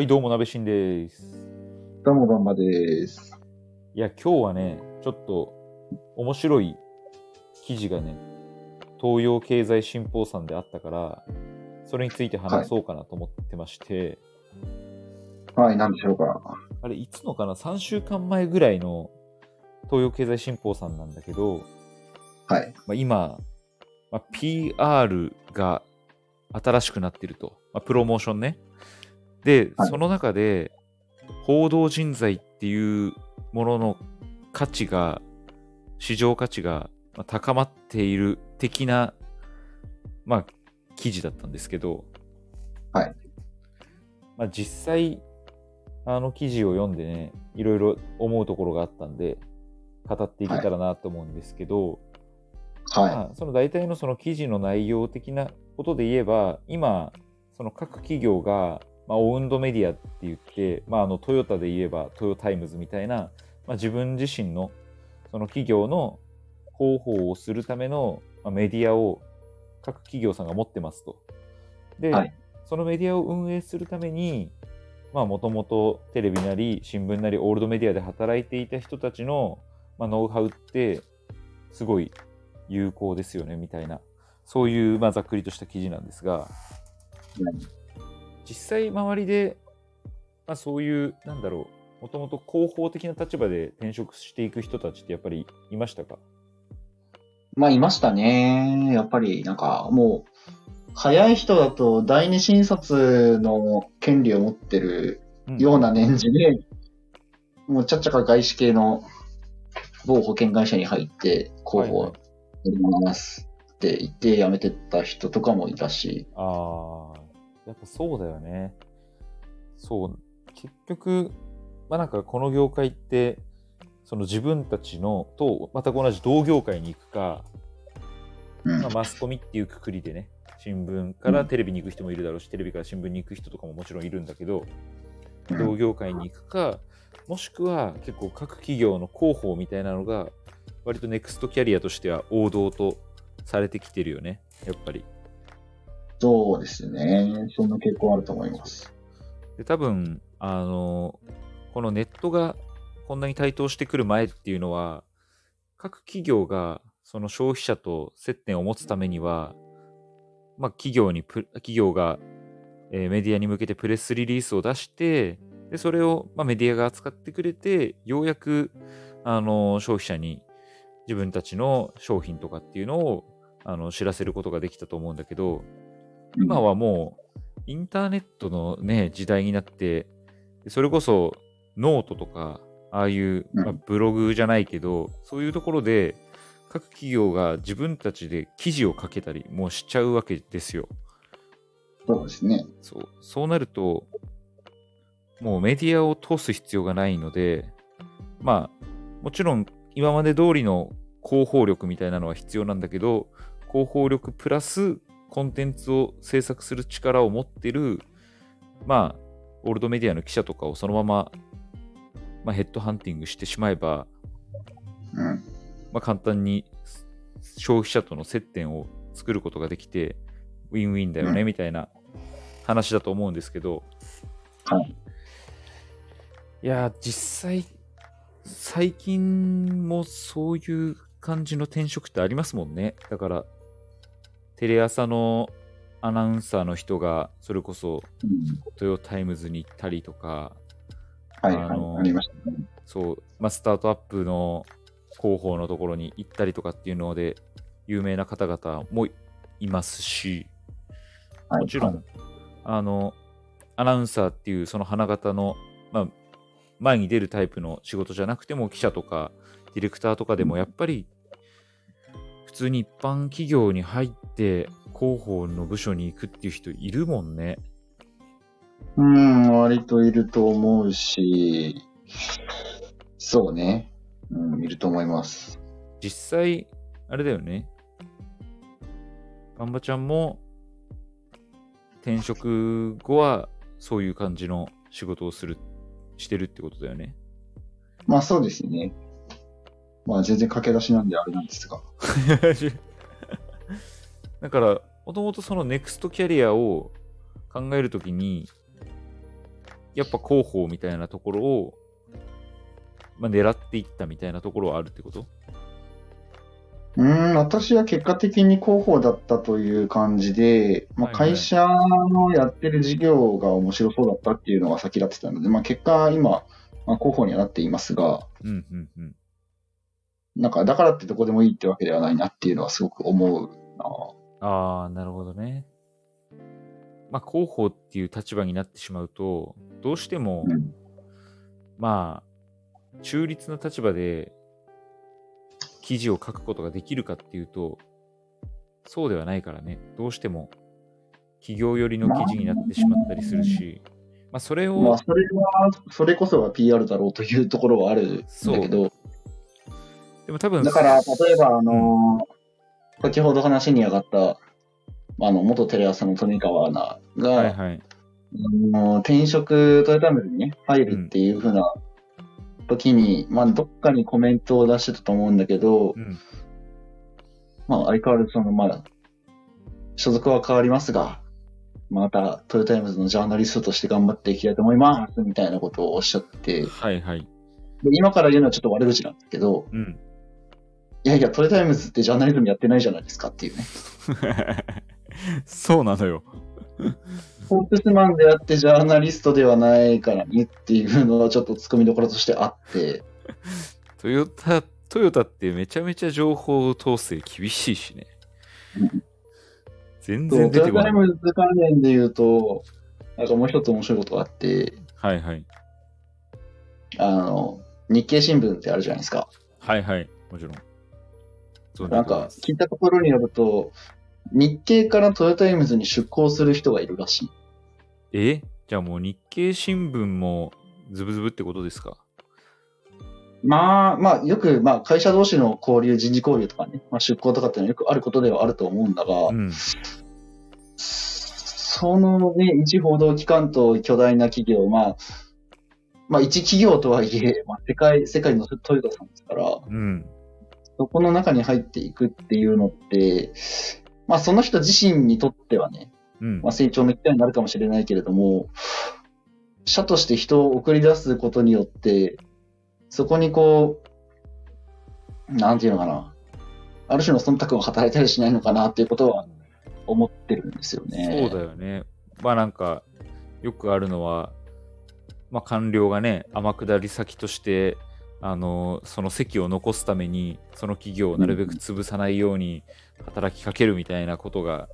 はい、どうも、なべしんです。どうも、ばんまです。いや、今日はね、ちょっと面白い記事がね、東洋経済新報さんであったから、それについて話そうかなと思ってまして、はい、なんでしょうか。あれ、いつのかな ?3 週間前ぐらいの東洋経済新報さんなんだけど、はい。まあ、今、まあ、PR が新しくなってると。まあ、プロモーションね。で、はいその中で、報道人材っていうものの価値が、市場価値がまあ高まっている的な、まあ、記事だったんですけど、はい。まあ、実際、あの記事を読んでね、いろいろ思うところがあったんで、語っていけたらなと思うんですけど、はまあ、その大体のその記事の内容的なことで言えば、今、その各企業が、まあ、オウンドメディアって言って、まあ、あのトヨタで言えばトヨタイムズみたいな、まあ、自分自身のその企業の広報をするための、まあ、メディアを各企業さんが持ってますと。で、はい。そのメディアを運営するために、まあ、もともとテレビなり新聞なりオールドメディアで働いていた人たちの、まあ、ノウハウって、すごい有効ですよねみたいな。そういう、まあ、ざっくりとした記事なんですが実際周りで、まあ、そういうなんだろうもともと広報的な立場で転職していく人たちってやっぱりいましたか？い。まあ、いましたね。やっぱり、なんか、もう、早い人だと第二診察の権利を持ってるような年次で、もうちゃっちゃか外資系の某保険会社に入って、広報はいやりますって言って辞めてった人とかもいたし、ああ、やっぱそうだよね。そう、結局、まあなんかこの業界って、その自分たちのと全く同じ同業界に行くか、うんまあ、マスコミっていうくくりでね、新聞からテレビに行く人もいるだろうし、テレビから新聞に行く人とかももちろんいるんだけど、うん同業界に行くか、もしくは結構各企業の広報みたいなのが、割とネクストキャリアとしては王道とされてきてるよね、やっぱり。そうですね。そんな傾向あると思います。で多分あのこのネットがこんなに台頭してくる前っていうのは各企業がその消費者と接点を持つためには、まあ、企業に企業が、えーメディアに向けてプレスリリースを出してでそれを、まあ、メディアが扱ってくれてようやくあの消費者に自分たちの商品とかっていうのをあの知らせることができたと思うんだけど、今はもうインターネットのね、時代になって、それこそノートとか、ああいう、うんまあブログじゃないけど、そういうところで各企業が自分たちで記事を書けたりもしちゃうわけですよ。そうですね。そうそうなると、もうメディアを通す必要がないので、まあ、もちろん今まで通りの広報力みたいなのは必要なんだけど、広報力プラスコンテンツを制作する力を持ってる、まあ、オールドメディアの記者とかをそのまま、まあ、ヘッドハンティングしてしまえば、うん。まあ、簡単に消費者との接点を作ることができて、ウィンウィンだよね、うんみたいな話だと思うんですけど、はい。いやー、実際、最近もそういう感じの転職ってありますもんね。だから、テレ朝のアナウンサーの人が、それこそうんトヨタイムズに行ったりとか、はい、あのはい。ありましたね。そう、まあ、スタートアップの広報のところに行ったりとかっていうので、有名な方々もいますし、はいもちろん、あの、アナウンサーっていうその花形の、まあ、前に出るタイプの仕事じゃなくても、記者とかディレクターとかでも、やっぱり、普通に一般企業に入って、広報の部署に行くっていう人いるもんね。うん、割といると思うし、そうね。うん、いると思います。実際、あれだよね。ガンバちゃんも、転職後は、そういう感じの仕事をする、してるってことだよね。まあそうですね。まあ全然駆け出しなんであれなんですが。だから、もともとそのネクストキャリアを考えるときに、やっぱ広報みたいなところを、まあ、狙っていったみたいなところはあるってこと？うん、私は結果的に広報だったという感じで、まあ、会社のやってる事業が面白そうだったっていうのが先立ってたので、まあ、結果今、まあ、広報にはなっていますが、うんうんうん、なんかだからってどこでもいいってわけではないなっていうのはすごく思うな。ああ、なるほどね。まあ、広報っていう立場になってしまうと、どうしても、うん、まあ、中立の立場で記事を書くことができるかっていうと、そうではないからね、どうしても企業寄りの記事になってしまったりするし、まあ、それを。まあ、それは、それこそが PR だろうというところはあるんだけど、でも多分、だから、例えば、あのー、先ほど話に上がった、あの、元テレ朝の富川アナが、はいはい、あの転職トヨタイムズにね、入るっていうふうな時に、うん、まあ、どっかにコメントを出してたと思うんだけど、うん、まあ、相変わらずその、まあ、所属は変わりますが、またトヨタイムズのジャーナリストとして頑張っていきたいと思いますみたいなことをおっしゃって、はいはい。で今から言うのはちょっと悪口なんだけど、うん、いやいや、トヨタイムズってジャーナリズムやってないじゃないですかっていうね。そうなのよ。スポーツスマンであってジャーナリストではないからねっていうのはちょっとツッコミどころとしてあって。トヨタ、トヨタってめちゃめちゃ情報統制厳しいしね。全然出てこない。トヨタイムズ関連で言うと、なんかもう一つ面白いことがあって、はいはい。あの、日経新聞ってあるじゃないですか。はいはい、もちろん。なんか、聞いたところによると、日経からトヨタイムズに出向する人がいるらしい。え？じゃあもう日経新聞もズブズブってことですか？まあ、まあ、よく、まあ、会社同士の交流、人事交流とかね、まあ、出向とかっていうのはよくあることではあると思うんだが、うん、そのね、一報道機関と巨大な企業、まあ、まあ、一企業とはいえ、まあ、世界、世界のトヨタさんですから、うん、そこの中に入っていくっていうのって、まあ、その人自身にとってはね、うん、まあ、成長の機会になるかもしれないけれども、社として人を送り出すことによって、そこにこう、なんていうのかな、ある種の忖度を働いたりしないのかなっていうことは思ってるんですよね。そうだよね。まあなんか、よくあるのは、まあ官僚がね、天下り先として、あの、その席を残すために、その企業をなるべく潰さないように働きかけるみたいなことが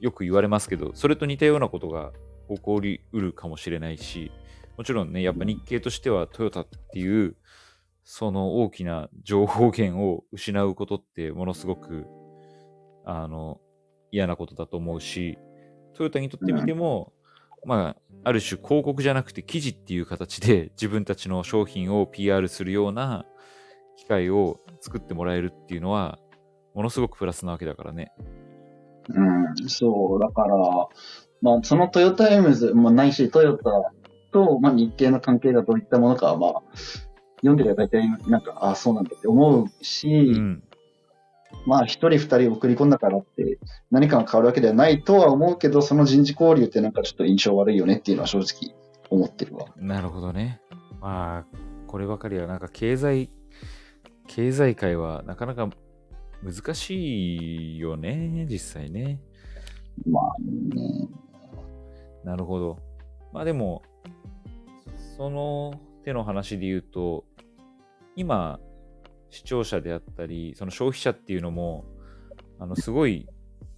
よく言われますけど、それと似たようなことが起こりうるかもしれないし、もちろんね、やっぱ日系としてはトヨタっていう、その大きな情報源を失うことってものすごく、あの、嫌なことだと思うし、トヨタにとってみても、まあ、ある種広告じゃなくて記事っていう形で 自分たちの商品を PR するような機会を作ってもらえるっていうのは、ものすごくプラスなわけだからね。うん、そう、だから、まあ、そのトヨタエムズ、まあ、ないしトヨタと、まあ、日系の関係がどういったものかは、まあ、読んでれば大体、なんか、ああ、そうなんだって思うし、うん、まあ、一人二人送り込んだからって、何かが変わるわけではないとは思うけど、その人事交流ってなんかちょっと印象悪いよねっていうのは正直思ってるわ。なるほどね。まあ、こればかりはなんか経済、経済界はなかなか難しいよね、実際ね。まあね。なるほど。まあでも、その手の話で言うと、今、視聴者であったり、その消費者っていうのも、あの、すごい、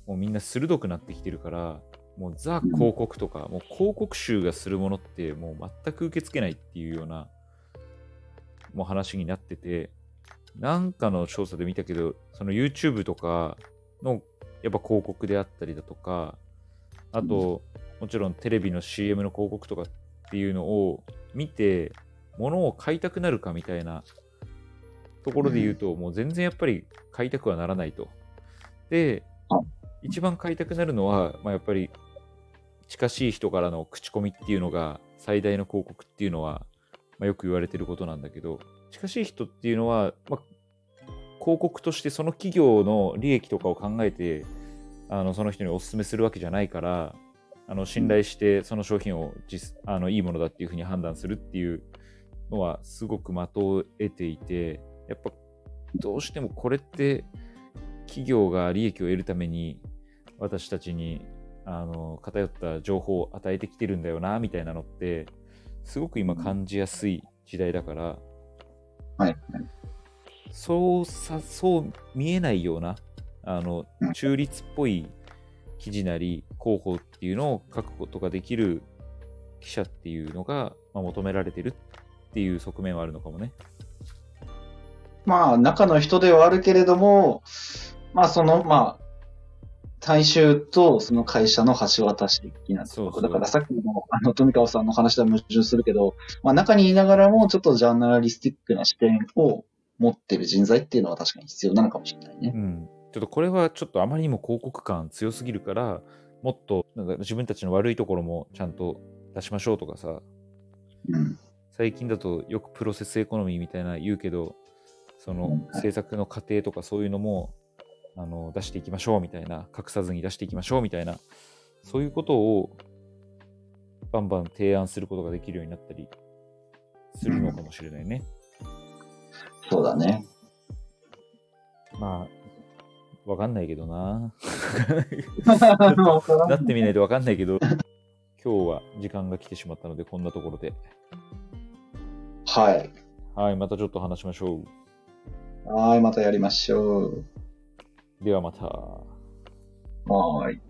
もうみんな鋭くなってきてるから、もうザ広告とか、もう広告集がするものってもう全く受け付けないっていうような、もう話になってて、なんかの調査で見たけど、その YouTube とかのやっぱ広告であったりだとか、あと、もちろんテレビの CM の広告とかっていうのを見て、物を買いたくなるかみたいなところで言うと、もう全然やっぱり買いたくはならないと。で、一番買いたくなるのは、まあ、やっぱり近しい人からの口コミっていうのが最大の広告っていうのは、まあ、よく言われてることなんだけど、近しい人っていうのは、まあ、広告としてその企業の利益とかを考えてあのその人にお勧めするわけじゃないからあの信頼してその商品を実あのいいものだっていうふうに判断するっていうのはすごく的を得ていて、やっぱどうしてもこれって企業が利益を得るために私たちにあの偏った情報を与えてきてるんだよなみたいなのってすごく今感じやすい時代だから、はい、そうさそう見えないようなあの中立っぽい記事なり広報っていうのを書くことができる記者っていうのが、まあ、求められてるっていう側面はあるのかもね。まあ、中の人ではあるけれども、まあ、その、まあ、大衆とその会社の橋渡し的なそうそう。だからさっきのあの富川さんの話では矛盾するけど、まあ、中にいながらもちょっとジャーナリスティックな視点を持ってる人材っていうのは確かに必要なのかもしれないね。うん、ちょっとこれはちょっとあまりにも広告感強すぎるからもっとなんか自分たちの悪いところもちゃんと出しましょうとかさ、うん、最近だとよくプロセスエコノミーみたいな言うけどその制作の過程とかそういうのもあの出していきましょうみたいな、隠さずに出していきましょうみたいな、そういうことをバンバン提案することができるようになったりするのかもしれないね。うん、そうだね。まあ、わかんないけどな。なってみないとわかんないけど、今日は時間が来てしまったので、こんなところで。はい。はい、またちょっと話しましょう。はい、またやりましょう。ではまた。はい。